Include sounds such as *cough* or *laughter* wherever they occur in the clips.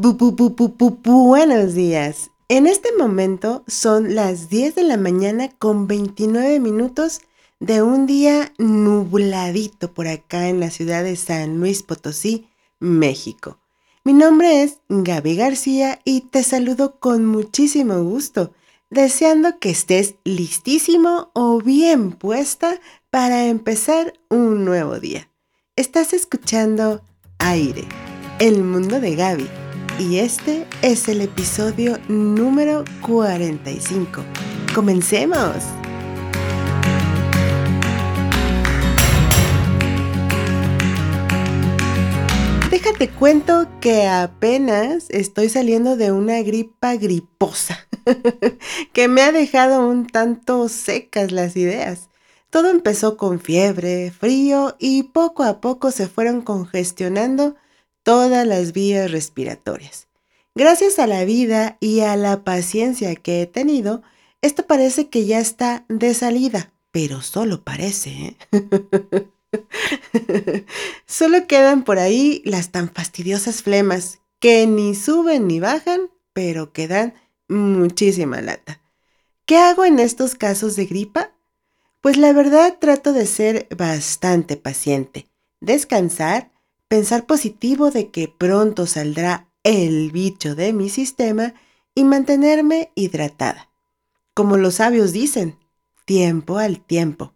buenos días. En este momento son las 10 de la mañana con 29 minutos de un día nubladito por acá en la ciudad de San Luis Potosí, México. Mi nombre es Gaby García y te saludo con muchísimo gusto, deseando que estés listísimo o bien puesta para empezar un nuevo día. Estás escuchando Aire, el mundo de Gaby y este es el episodio número 45. ¡Comencemos! Déjate cuento que apenas estoy saliendo de una gripa griposa *laughs* que me ha dejado un tanto secas las ideas. Todo empezó con fiebre, frío y poco a poco se fueron congestionando todas las vías respiratorias. Gracias a la vida y a la paciencia que he tenido, esto parece que ya está de salida, pero solo parece. ¿eh? *laughs* solo quedan por ahí las tan fastidiosas flemas que ni suben ni bajan, pero que dan muchísima lata. ¿Qué hago en estos casos de gripa? Pues la verdad trato de ser bastante paciente, descansar pensar positivo de que pronto saldrá el bicho de mi sistema y mantenerme hidratada. Como los sabios dicen, tiempo al tiempo.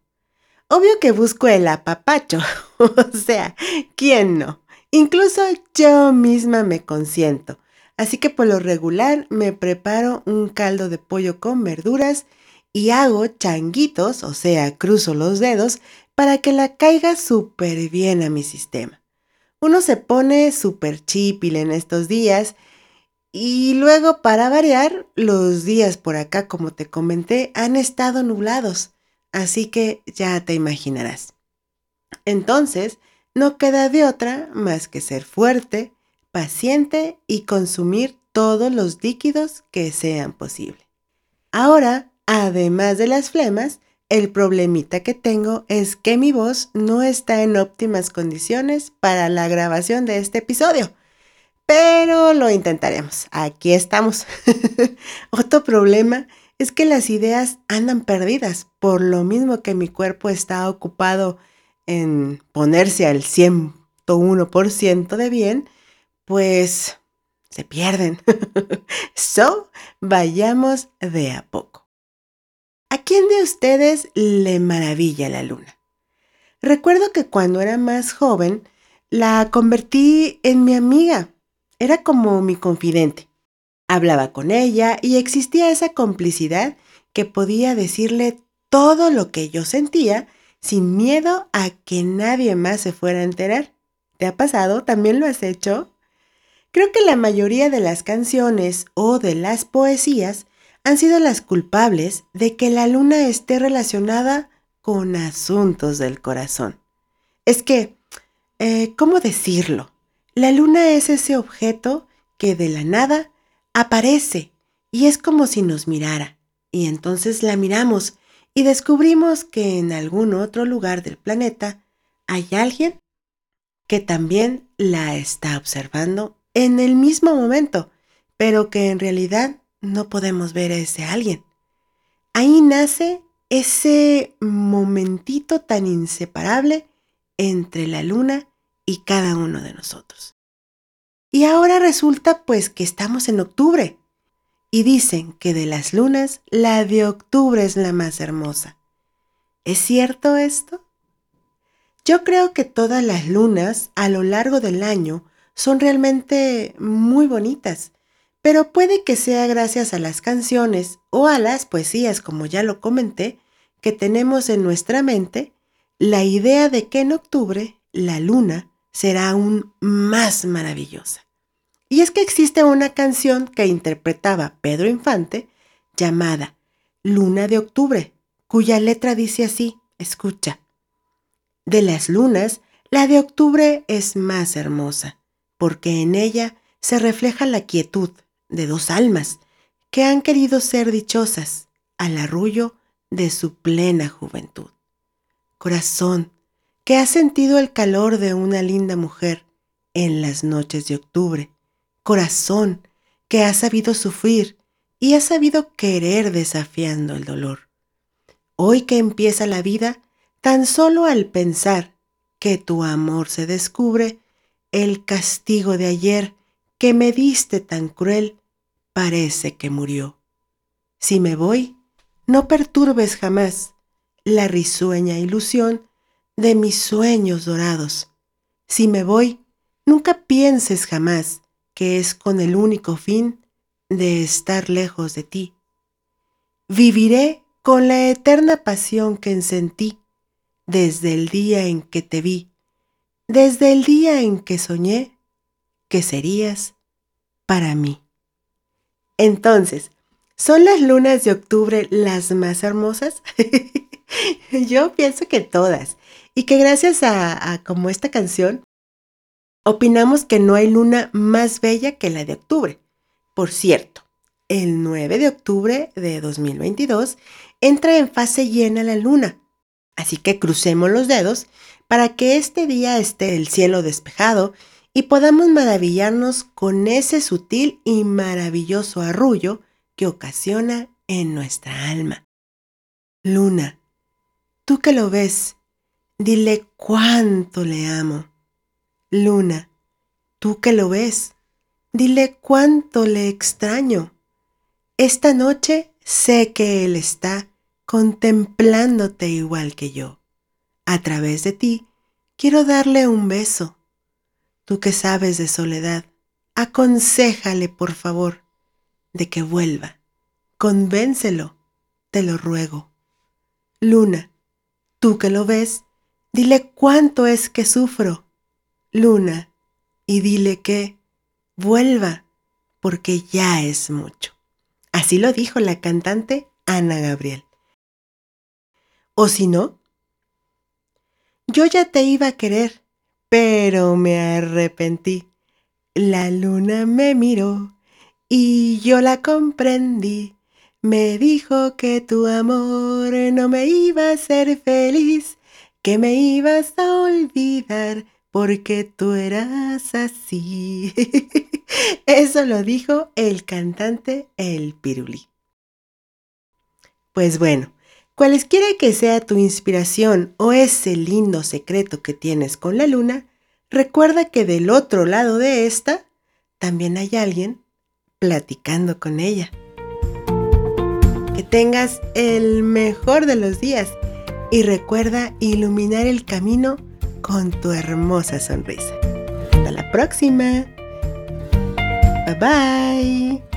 Obvio que busco el apapacho, *laughs* o sea, ¿quién no? Incluso yo misma me consiento, así que por lo regular me preparo un caldo de pollo con verduras y hago changuitos, o sea, cruzo los dedos, para que la caiga súper bien a mi sistema. Uno se pone súper chipil en estos días y luego para variar, los días por acá, como te comenté, han estado nublados, así que ya te imaginarás. Entonces, no queda de otra más que ser fuerte, paciente y consumir todos los líquidos que sean posible. Ahora, además de las flemas, el problemita que tengo es que mi voz no está en óptimas condiciones para la grabación de este episodio. Pero lo intentaremos. Aquí estamos. *laughs* Otro problema es que las ideas andan perdidas, por lo mismo que mi cuerpo está ocupado en ponerse al 101% de bien, pues se pierden. *laughs* so, vayamos de a poco. ¿A quién de ustedes le maravilla la luna? Recuerdo que cuando era más joven la convertí en mi amiga. Era como mi confidente. Hablaba con ella y existía esa complicidad que podía decirle todo lo que yo sentía sin miedo a que nadie más se fuera a enterar. ¿Te ha pasado? ¿También lo has hecho? Creo que la mayoría de las canciones o de las poesías han sido las culpables de que la luna esté relacionada con asuntos del corazón. Es que, eh, ¿cómo decirlo? La luna es ese objeto que de la nada aparece y es como si nos mirara. Y entonces la miramos y descubrimos que en algún otro lugar del planeta hay alguien que también la está observando en el mismo momento, pero que en realidad no podemos ver a ese alguien. Ahí nace ese momentito tan inseparable entre la luna y cada uno de nosotros. Y ahora resulta pues que estamos en octubre y dicen que de las lunas la de octubre es la más hermosa. ¿Es cierto esto? Yo creo que todas las lunas a lo largo del año son realmente muy bonitas pero puede que sea gracias a las canciones o a las poesías, como ya lo comenté, que tenemos en nuestra mente la idea de que en octubre la luna será aún más maravillosa. Y es que existe una canción que interpretaba Pedro Infante llamada Luna de Octubre, cuya letra dice así, escucha. De las lunas, la de octubre es más hermosa, porque en ella se refleja la quietud, de dos almas que han querido ser dichosas al arrullo de su plena juventud. Corazón, que ha sentido el calor de una linda mujer en las noches de octubre, corazón que ha sabido sufrir y ha sabido querer desafiando el dolor. Hoy que empieza la vida, tan solo al pensar que tu amor se descubre, el castigo de ayer que me diste tan cruel parece que murió. Si me voy, no perturbes jamás la risueña ilusión de mis sueños dorados. Si me voy, nunca pienses jamás que es con el único fin de estar lejos de ti. Viviré con la eterna pasión que sentí desde el día en que te vi, desde el día en que soñé que serías para mí. Entonces, ¿son las lunas de octubre las más hermosas? *laughs* Yo pienso que todas. Y que gracias a, como esta canción, opinamos que no hay luna más bella que la de octubre. Por cierto, el 9 de octubre de 2022 entra en fase llena la luna. Así que crucemos los dedos para que este día esté el cielo despejado y podamos maravillarnos con ese sutil y maravilloso arrullo que ocasiona en nuestra alma. Luna, tú que lo ves, dile cuánto le amo. Luna, tú que lo ves, dile cuánto le extraño. Esta noche sé que Él está contemplándote igual que yo. A través de ti quiero darle un beso. Tú que sabes de soledad, aconséjale por favor de que vuelva. Convéncelo, te lo ruego. Luna, tú que lo ves, dile cuánto es que sufro. Luna, y dile que vuelva, porque ya es mucho. Así lo dijo la cantante Ana Gabriel. O si no, yo ya te iba a querer, pero me arrepentí. La luna me miró y yo la comprendí. Me dijo que tu amor no me iba a hacer feliz, que me ibas a olvidar porque tú eras así. *laughs* Eso lo dijo el cantante El Pirulí. Pues bueno, cualesquiera que sea tu inspiración o ese lindo secreto que tienes con la luna, recuerda que del otro lado de esta también hay alguien platicando con ella. Que tengas el mejor de los días y recuerda iluminar el camino con tu hermosa sonrisa. Hasta la próxima. Bye bye.